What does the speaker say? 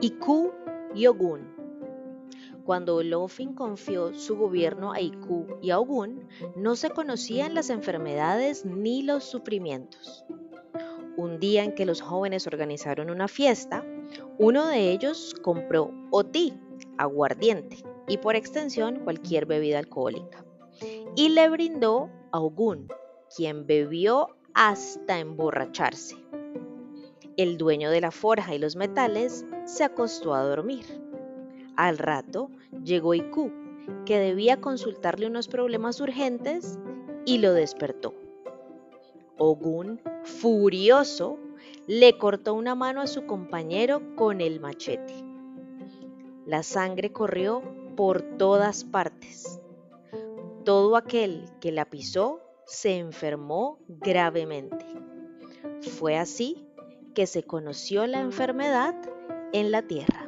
Iku y Ogun. Cuando Olofin confió su gobierno a Iku y a Ogun, no se conocían las enfermedades ni los sufrimientos. Un día en que los jóvenes organizaron una fiesta, uno de ellos compró oti, aguardiente, y por extensión cualquier bebida alcohólica, y le brindó a Ogun, quien bebió hasta emborracharse. El dueño de la forja y los metales se acostó a dormir. Al rato llegó Iku, que debía consultarle unos problemas urgentes, y lo despertó. Ogun, furioso, le cortó una mano a su compañero con el machete. La sangre corrió por todas partes. Todo aquel que la pisó se enfermó gravemente. Fue así que se conoció la enfermedad en la tierra.